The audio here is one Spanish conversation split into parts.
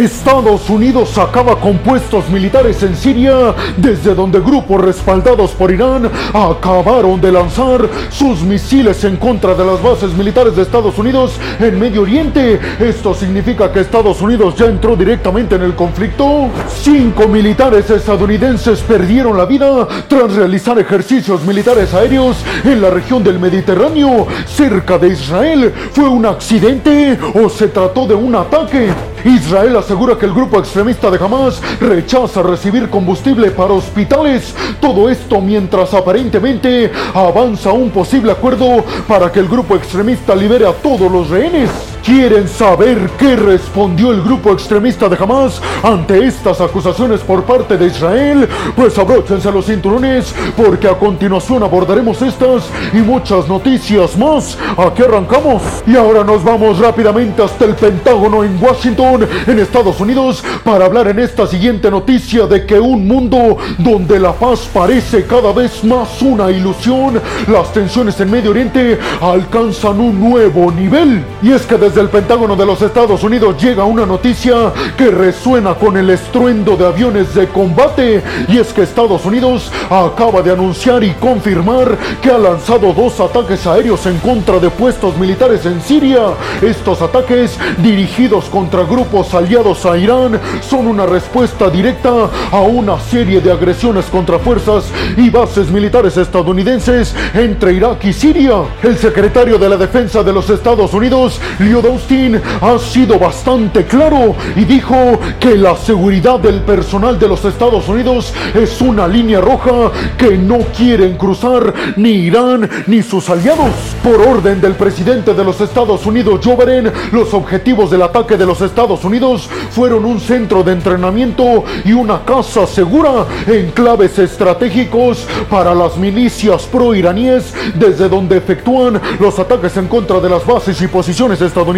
Estados Unidos acaba con puestos militares en Siria, desde donde grupos respaldados por Irán acabaron de lanzar sus misiles en contra de las bases militares de Estados Unidos en Medio Oriente. Esto significa que Estados Unidos ya entró directamente en el conflicto. Cinco militares estadounidenses perdieron la vida tras realizar ejercicios militares aéreos en la región del Mediterráneo, cerca de Israel. ¿Fue un accidente o se trató de un ataque? Israel asegura que el grupo extremista de Hamas rechaza recibir combustible para hospitales. Todo esto mientras aparentemente avanza un posible acuerdo para que el grupo extremista libere a todos los rehenes. ¿Quieren saber qué respondió el grupo extremista de Hamas ante estas acusaciones por parte de Israel? Pues abróchense los cinturones porque a continuación abordaremos estas y muchas noticias más. Aquí arrancamos. Y ahora nos vamos rápidamente hasta el Pentágono en Washington, en Estados Unidos, para hablar en esta siguiente noticia de que un mundo donde la paz parece cada vez más una ilusión, las tensiones en Medio Oriente alcanzan un nuevo nivel. Y es que desde desde el Pentágono de los Estados Unidos llega una noticia que resuena con el estruendo de aviones de combate y es que Estados Unidos acaba de anunciar y confirmar que ha lanzado dos ataques aéreos en contra de puestos militares en Siria. Estos ataques dirigidos contra grupos aliados a Irán son una respuesta directa a una serie de agresiones contra fuerzas y bases militares estadounidenses entre Irak y Siria. El secretario de la Defensa de los Estados Unidos, Austin ha sido bastante claro y dijo que la seguridad del personal de los Estados Unidos es una línea roja que no quieren cruzar ni Irán ni sus aliados. Por orden del presidente de los Estados Unidos, Joe Biden, los objetivos del ataque de los Estados Unidos fueron un centro de entrenamiento y una casa segura en claves estratégicos para las milicias pro-iraníes desde donde efectúan los ataques en contra de las bases y posiciones estadounidenses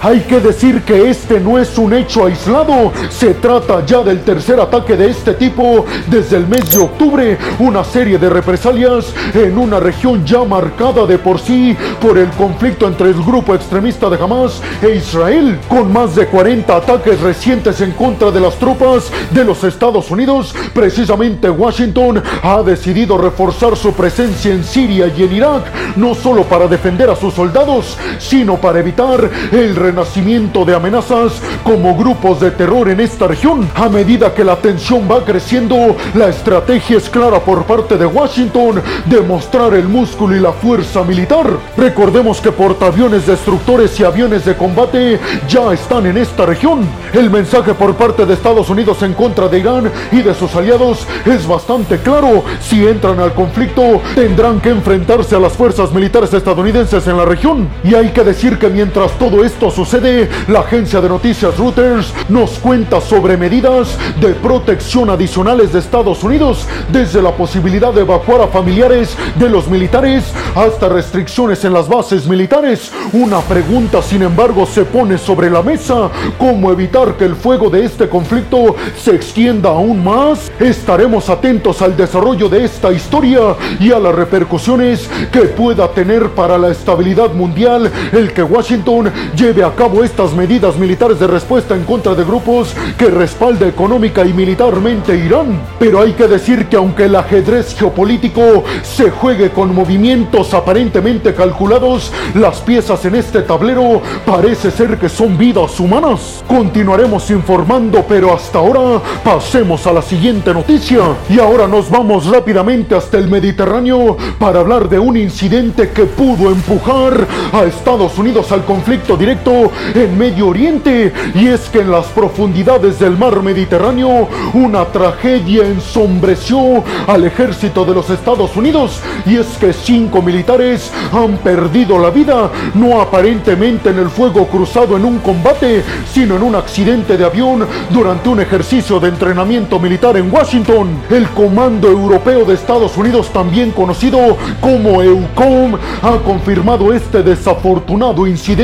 hay que decir que este no es un hecho aislado, se trata ya del tercer ataque de este tipo desde el mes de octubre, una serie de represalias en una región ya marcada de por sí por el conflicto entre el grupo extremista de Hamas e Israel, con más de 40 ataques recientes en contra de las tropas de los Estados Unidos. Precisamente Washington ha decidido reforzar su presencia en Siria y en Irak, no solo para defender a sus soldados, sino para evitar el renacimiento de amenazas como grupos de terror en esta región. A medida que la tensión va creciendo, la estrategia es clara por parte de Washington de mostrar el músculo y la fuerza militar. Recordemos que portaaviones destructores y aviones de combate ya están en esta región. El mensaje por parte de Estados Unidos en contra de Irán y de sus aliados es bastante claro. Si entran al conflicto, tendrán que enfrentarse a las fuerzas militares estadounidenses en la región. Y hay que decir que mientras Mientras todo esto sucede, la agencia de noticias Reuters nos cuenta sobre medidas de protección adicionales de Estados Unidos, desde la posibilidad de evacuar a familiares de los militares hasta restricciones en las bases militares. Una pregunta, sin embargo, se pone sobre la mesa, ¿cómo evitar que el fuego de este conflicto se extienda aún más? Estaremos atentos al desarrollo de esta historia y a las repercusiones que pueda tener para la estabilidad mundial el que Washington lleve a cabo estas medidas militares de respuesta en contra de grupos que respalda económica y militarmente Irán. Pero hay que decir que aunque el ajedrez geopolítico se juegue con movimientos aparentemente calculados, las piezas en este tablero parece ser que son vidas humanas. Continuaremos informando, pero hasta ahora pasemos a la siguiente noticia. Y ahora nos vamos rápidamente hasta el Mediterráneo para hablar de un incidente que pudo empujar a Estados Unidos al conflicto directo en Medio Oriente. Y es que en las profundidades del mar Mediterráneo una tragedia ensombreció al ejército de los Estados Unidos. Y es que cinco militares han perdido la vida, no aparentemente en el fuego cruzado en un combate, sino en un accidente de avión durante un ejercicio de entrenamiento militar en Washington. El Comando Europeo de Estados Unidos, también conocido como EUCOM, ha confirmado este desafortunado incidente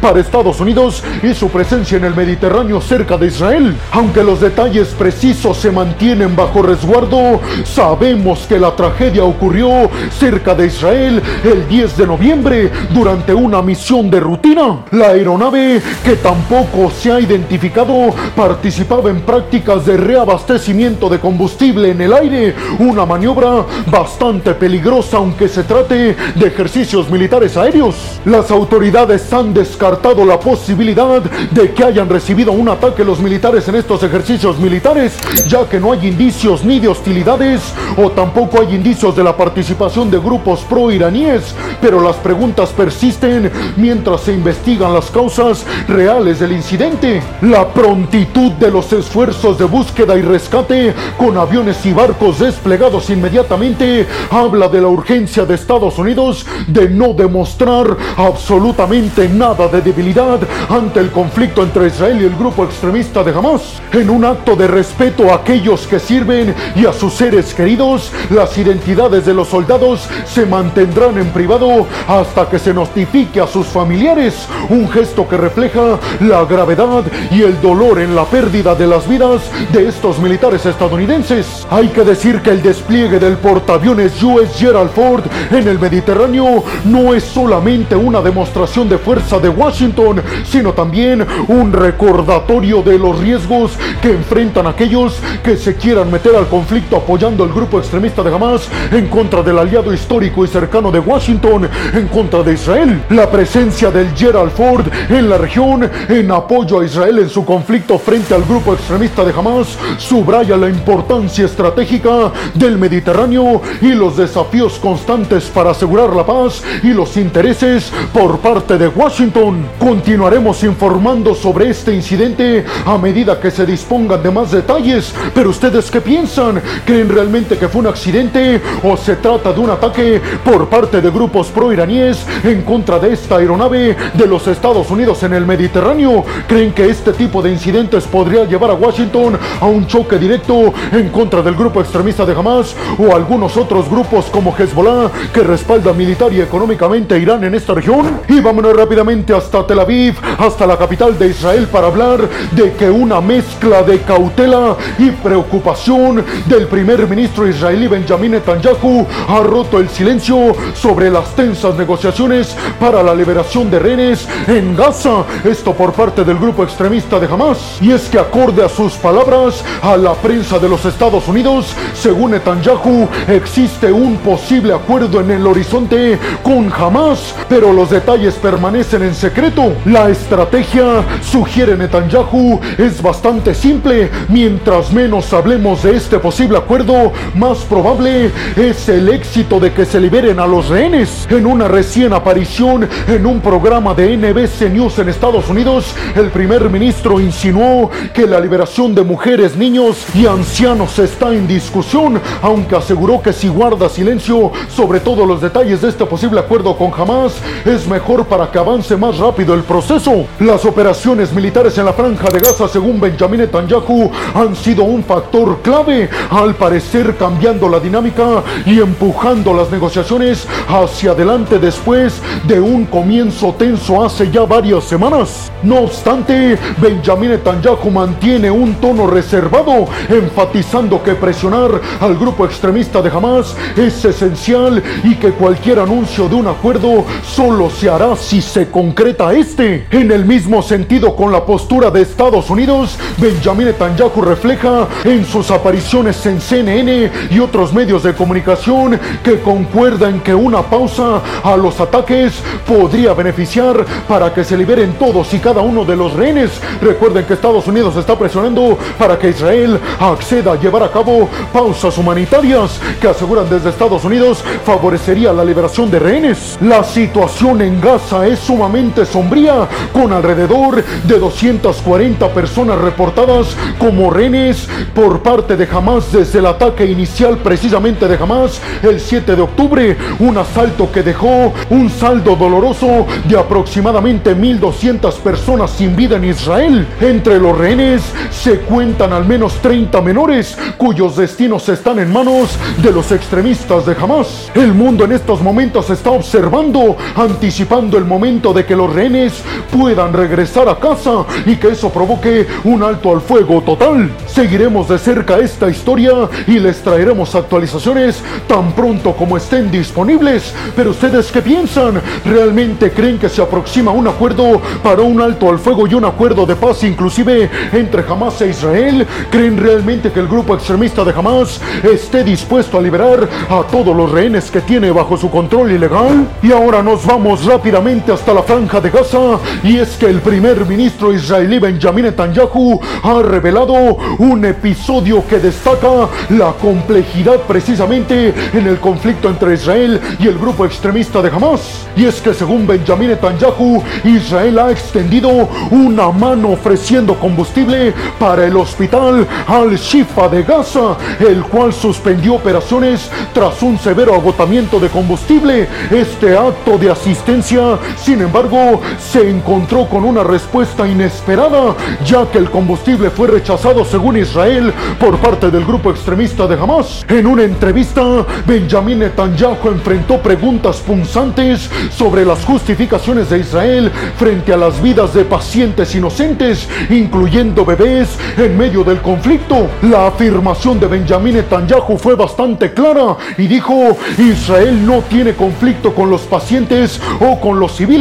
para Estados Unidos y su presencia en el Mediterráneo cerca de Israel. Aunque los detalles precisos se mantienen bajo resguardo, sabemos que la tragedia ocurrió cerca de Israel el 10 de noviembre durante una misión de rutina. La aeronave, que tampoco se ha identificado, participaba en prácticas de reabastecimiento de combustible en el aire, una maniobra bastante peligrosa aunque se trate de ejercicios militares aéreos. Las autoridades han descartado la posibilidad de que hayan recibido un ataque los militares en estos ejercicios militares, ya que no hay indicios ni de hostilidades o tampoco hay indicios de la participación de grupos pro-iraníes, pero las preguntas persisten mientras se investigan las causas reales del incidente. La prontitud de los esfuerzos de búsqueda y rescate con aviones y barcos desplegados inmediatamente habla de la urgencia de Estados Unidos de no demostrar absolutamente nada de debilidad ante el conflicto entre Israel y el grupo extremista de Hamas. En un acto de respeto a aquellos que sirven y a sus seres queridos, las identidades de los soldados se mantendrán en privado hasta que se notifique a sus familiares, un gesto que refleja la gravedad y el dolor en la pérdida de las vidas de estos militares estadounidenses. Hay que decir que el despliegue del portaaviones US Gerald Ford en el Mediterráneo no es solamente una demostración de fuerza de Washington, sino también un recordatorio de los riesgos que enfrentan aquellos que se quieran meter al conflicto apoyando al grupo extremista de Hamas en contra del aliado histórico y cercano de Washington, en contra de Israel. La presencia del Gerald Ford en la región en apoyo a Israel en su conflicto frente al grupo extremista de Hamas subraya la importancia estratégica del Mediterráneo y los desafíos constantes para asegurar la paz y los intereses por parte de Washington. Continuaremos informando sobre este incidente a medida que se dispongan de más detalles, pero ustedes qué piensan? ¿Creen realmente que fue un accidente o se trata de un ataque por parte de grupos pro-iraníes en contra de esta aeronave de los Estados Unidos en el Mediterráneo? ¿Creen que este tipo de incidentes podría llevar a Washington a un choque directo en contra del grupo extremista de Hamas o algunos otros grupos como Hezbollah que respaldan militar y económicamente a Irán en esta región? Y vámonos rápidamente hasta Tel Aviv, hasta la capital de Israel para hablar de que una mezcla de cautela y preocupación del primer ministro israelí Benjamin Netanyahu ha roto el silencio sobre las tensas negociaciones para la liberación de rehenes en Gaza, esto por parte del grupo extremista de Hamas. Y es que acorde a sus palabras a la prensa de los Estados Unidos, según Netanyahu, existe un posible acuerdo en el horizonte con Hamas, pero los detalles permanecen en secreto. La estrategia, sugiere Netanyahu, es bastante simple. Mientras menos hablemos de este posible acuerdo, más probable es el éxito de que se liberen a los rehenes. En una recién aparición en un programa de NBC News en Estados Unidos, el primer ministro insinuó que la liberación de mujeres, niños y ancianos está en discusión, aunque aseguró que si guarda silencio sobre todos los detalles de este posible acuerdo con Hamas, es mejor para que avance más rápido el proceso. Las operaciones militares en la franja de Gaza, según Benjamin Netanyahu, han sido un factor clave, al parecer cambiando la dinámica y empujando las negociaciones hacia adelante después de un comienzo tenso hace ya varias semanas. No obstante, Benjamin Netanyahu mantiene un tono reservado, enfatizando que presionar al grupo extremista de Hamas es esencial y que cualquier anuncio de un acuerdo solo se hará si se concreta este. En el mismo sentido con la postura de Estados Unidos, Benjamin Netanyahu refleja en sus apariciones en CNN y otros medios de comunicación que concuerda en que una pausa a los ataques podría beneficiar para que se liberen todos y cada uno de los rehenes. Recuerden que Estados Unidos está presionando para que Israel acceda a llevar a cabo pausas humanitarias que aseguran desde Estados Unidos favorecería la liberación de rehenes. La situación en Gaza sumamente sombría, con alrededor de 240 personas reportadas como rehenes por parte de Hamas desde el ataque inicial precisamente de Hamas el 7 de octubre, un asalto que dejó un saldo doloroso de aproximadamente 1.200 personas sin vida en Israel. Entre los rehenes se cuentan al menos 30 menores cuyos destinos están en manos de los extremistas de Hamas. El mundo en estos momentos está observando, anticipando el momento de que los rehenes puedan regresar a casa y que eso provoque un alto al fuego total. Seguiremos de cerca esta historia y les traeremos actualizaciones tan pronto como estén disponibles. Pero ustedes qué piensan? ¿Realmente creen que se aproxima un acuerdo para un alto al fuego y un acuerdo de paz inclusive entre Hamas e Israel? ¿Creen realmente que el grupo extremista de Hamas esté dispuesto a liberar a todos los rehenes que tiene bajo su control ilegal? Y ahora nos vamos rápidamente hasta la franja de Gaza y es que el primer ministro israelí Benjamin Netanyahu ha revelado un episodio que destaca la complejidad precisamente en el conflicto entre Israel y el grupo extremista de Hamas. Y es que según Benjamin Netanyahu, Israel ha extendido una mano ofreciendo combustible para el hospital Al-Shifa de Gaza, el cual suspendió operaciones tras un severo agotamiento de combustible. Este acto de asistencia, sin embargo, se encontró con una respuesta inesperada, ya que el combustible fue rechazado según Israel por parte del grupo extremista de Hamas. En una entrevista, Benjamin Netanyahu enfrentó preguntas punzantes sobre las justificaciones de Israel frente a las vidas de pacientes inocentes, incluyendo bebés, en medio del conflicto. La afirmación de Benjamin Netanyahu fue bastante clara y dijo, Israel no tiene conflicto con los pacientes o con los civiles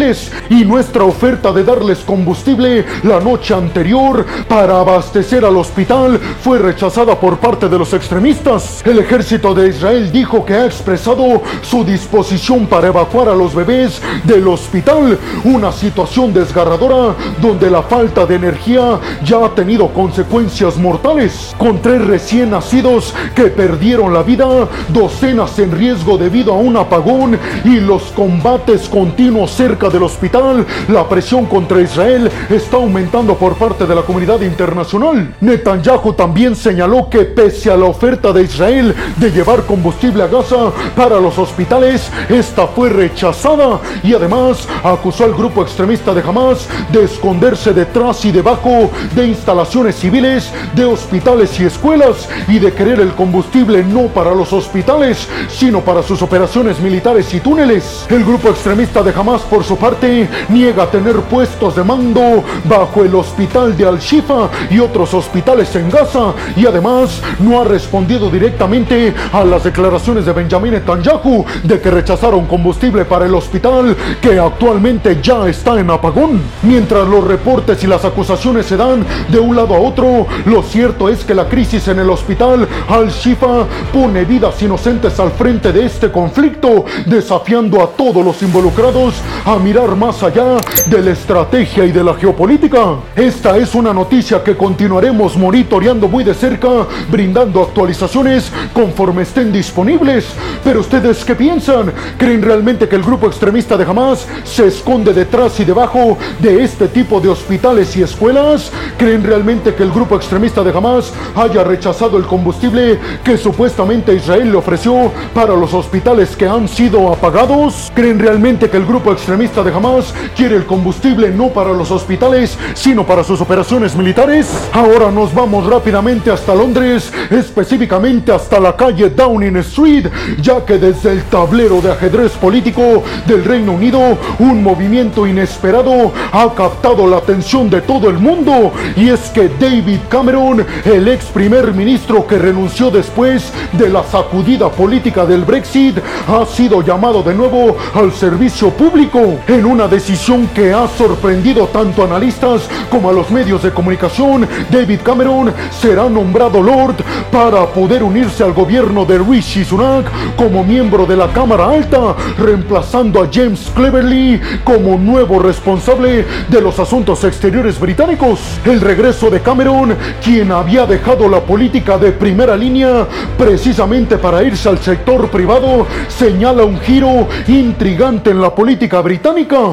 y nuestra oferta de darles combustible la noche anterior para abastecer al hospital fue rechazada por parte de los extremistas. El ejército de Israel dijo que ha expresado su disposición para evacuar a los bebés del hospital, una situación desgarradora donde la falta de energía ya ha tenido consecuencias mortales, con tres recién nacidos que perdieron la vida, docenas en riesgo debido a un apagón y los combates continuos cerca del hospital, la presión contra Israel está aumentando por parte de la comunidad internacional. Netanyahu también señaló que pese a la oferta de Israel de llevar combustible a Gaza para los hospitales, esta fue rechazada y además acusó al grupo extremista de Hamas de esconderse detrás y debajo de instalaciones civiles, de hospitales y escuelas y de querer el combustible no para los hospitales, sino para sus operaciones militares y túneles. El grupo extremista de Hamas, por su parte, niega tener puestos de mando bajo el hospital de Al-Shifa y otros hospitales en Gaza y además no ha respondido directamente a las declaraciones de Benjamin Netanyahu de que rechazaron combustible para el hospital que actualmente ya está en apagón. Mientras los reportes y las acusaciones se dan de un lado a otro, lo cierto es que la crisis en el hospital Al-Shifa pone vidas inocentes al frente de este conflicto, desafiando a todos los involucrados a mirar más allá de la estrategia y de la geopolítica. Esta es una noticia que continuaremos monitoreando muy de cerca, brindando actualizaciones conforme estén disponibles. Pero ustedes qué piensan? ¿Creen realmente que el grupo extremista de Hamas se esconde detrás y debajo de este tipo de hospitales y escuelas? ¿Creen realmente que el grupo extremista de Hamas haya rechazado el combustible que supuestamente Israel le ofreció para los hospitales que han sido apagados? ¿Creen realmente que el grupo extremista de Hamas quiere el combustible no para los hospitales, sino para sus operaciones militares? Ahora nos vamos rápidamente hasta Londres, específicamente hasta la calle Downing Street, ya que desde el tablero de ajedrez político del Reino Unido, un movimiento inesperado ha captado la atención de todo el mundo, y es que David Cameron, el ex primer ministro que renunció después de la sacudida política del Brexit, ha sido llamado de nuevo al servicio público en una decisión que ha sorprendido tanto a analistas como a los medios de comunicación. David Cameron será nombrado Lord para poder unirse al gobierno de Rishi Sunak como miembro de la Cámara Alta, reemplazando a James Cleverly como nuevo responsable de los asuntos exteriores británicos. El regreso de Cameron, quien había dejado la política de primera línea precisamente para irse al sector privado, señala un giro intrigante en la política británica.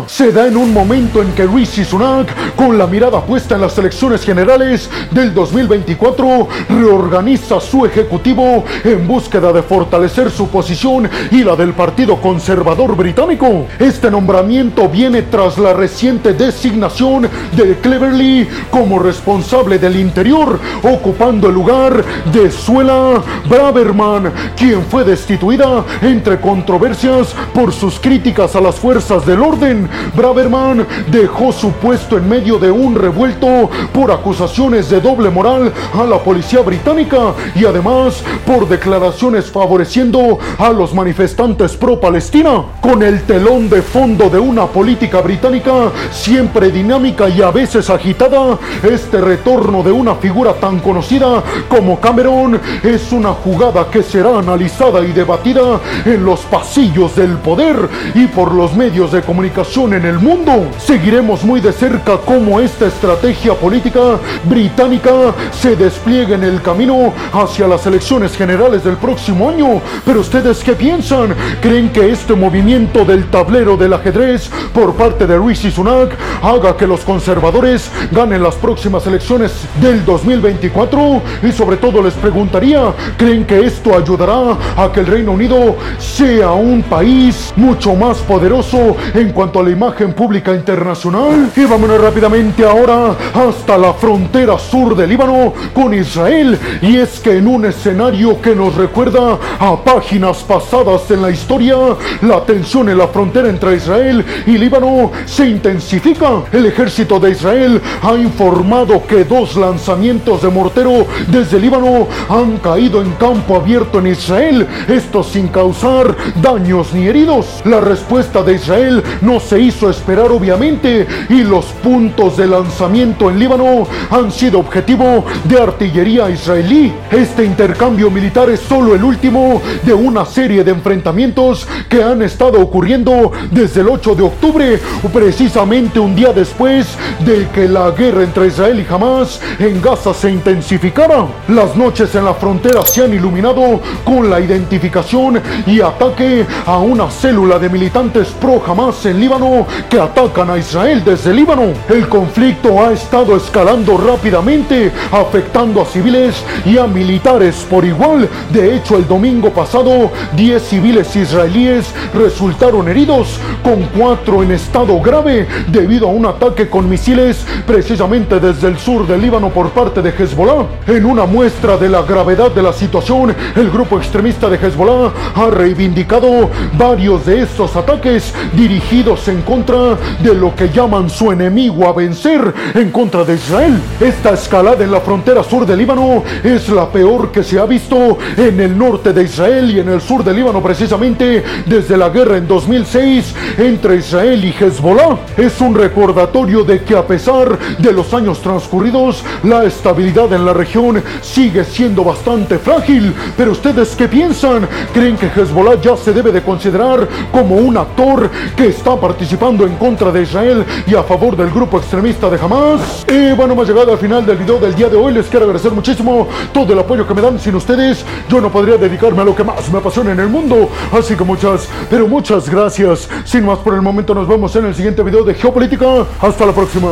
Se da en un momento en que Rishi Sunak, con la mirada puesta en las elecciones generales del 2024, reorganiza su ejecutivo en búsqueda de fortalecer su posición y la del Partido Conservador Británico. Este nombramiento viene tras la reciente designación de Cleverly como responsable del interior, ocupando el lugar de Suela Braverman, quien fue destituida entre controversias por sus críticas a las fuerzas del orden. Braverman dejó su puesto en medio de un revuelto por acusaciones de doble moral a la policía británica y además por declaraciones favoreciendo a los manifestantes pro-Palestina. Con el telón de fondo de una política británica siempre dinámica y a veces agitada, este retorno de una figura tan conocida como Cameron es una jugada que será analizada y debatida en los pasillos del poder y por los medios de comunicación en el mundo. Seguiremos muy de cerca cómo esta estrategia política británica se despliega en el camino hacia las elecciones generales del próximo año. Pero ustedes qué piensan? ¿Creen que este movimiento del tablero del ajedrez por parte de Rishi Sunak haga que los conservadores ganen las próximas elecciones del 2024? Y sobre todo les preguntaría, ¿creen que esto ayudará a que el Reino Unido sea un país mucho más poderoso cuanto a la imagen pública internacional? Y vámonos rápidamente ahora hasta la frontera sur del Líbano con Israel. Y es que en un escenario que nos recuerda a páginas pasadas en la historia, la tensión en la frontera entre Israel y Líbano se intensifica. El ejército de Israel ha informado que dos lanzamientos de mortero desde Líbano han caído en campo abierto en Israel, esto sin causar daños ni heridos. La respuesta de Israel no se hizo esperar obviamente y los puntos de lanzamiento en Líbano han sido objetivo de artillería israelí. Este intercambio militar es solo el último de una serie de enfrentamientos que han estado ocurriendo desde el 8 de octubre, precisamente un día después de que la guerra entre Israel y Hamas en Gaza se intensificara. Las noches en la frontera se han iluminado con la identificación y ataque a una célula de militantes pro Hamas en Líbano que atacan a Israel desde Líbano. El conflicto ha estado escalando rápidamente, afectando a civiles y a militares por igual. De hecho, el domingo pasado, 10 civiles israelíes resultaron heridos, con 4 en estado grave debido a un ataque con misiles precisamente desde el sur del Líbano por parte de Hezbollah. En una muestra de la gravedad de la situación, el grupo extremista de Hezbollah ha reivindicado varios de estos ataques en contra de lo que llaman su enemigo a vencer en contra de Israel. Esta escalada en la frontera sur del Líbano es la peor que se ha visto en el norte de Israel y en el sur del Líbano precisamente desde la guerra en 2006 entre Israel y Hezbollah. Es un recordatorio de que a pesar de los años transcurridos, la estabilidad en la región sigue siendo bastante frágil. Pero ustedes qué piensan? ¿Creen que Hezbollah ya se debe de considerar como un actor que está participando en contra de Israel y a favor del grupo extremista de Hamas? Y bueno, hemos llegado al final del video del día de hoy. Les quiero agradecer muchísimo todo el apoyo que me dan. Sin ustedes, yo no podría dedicarme a lo que más me apasiona en el mundo. Así que muchas, pero muchas gracias. Sin más por el momento, nos vemos en el siguiente video de Geopolítica. Hasta la próxima.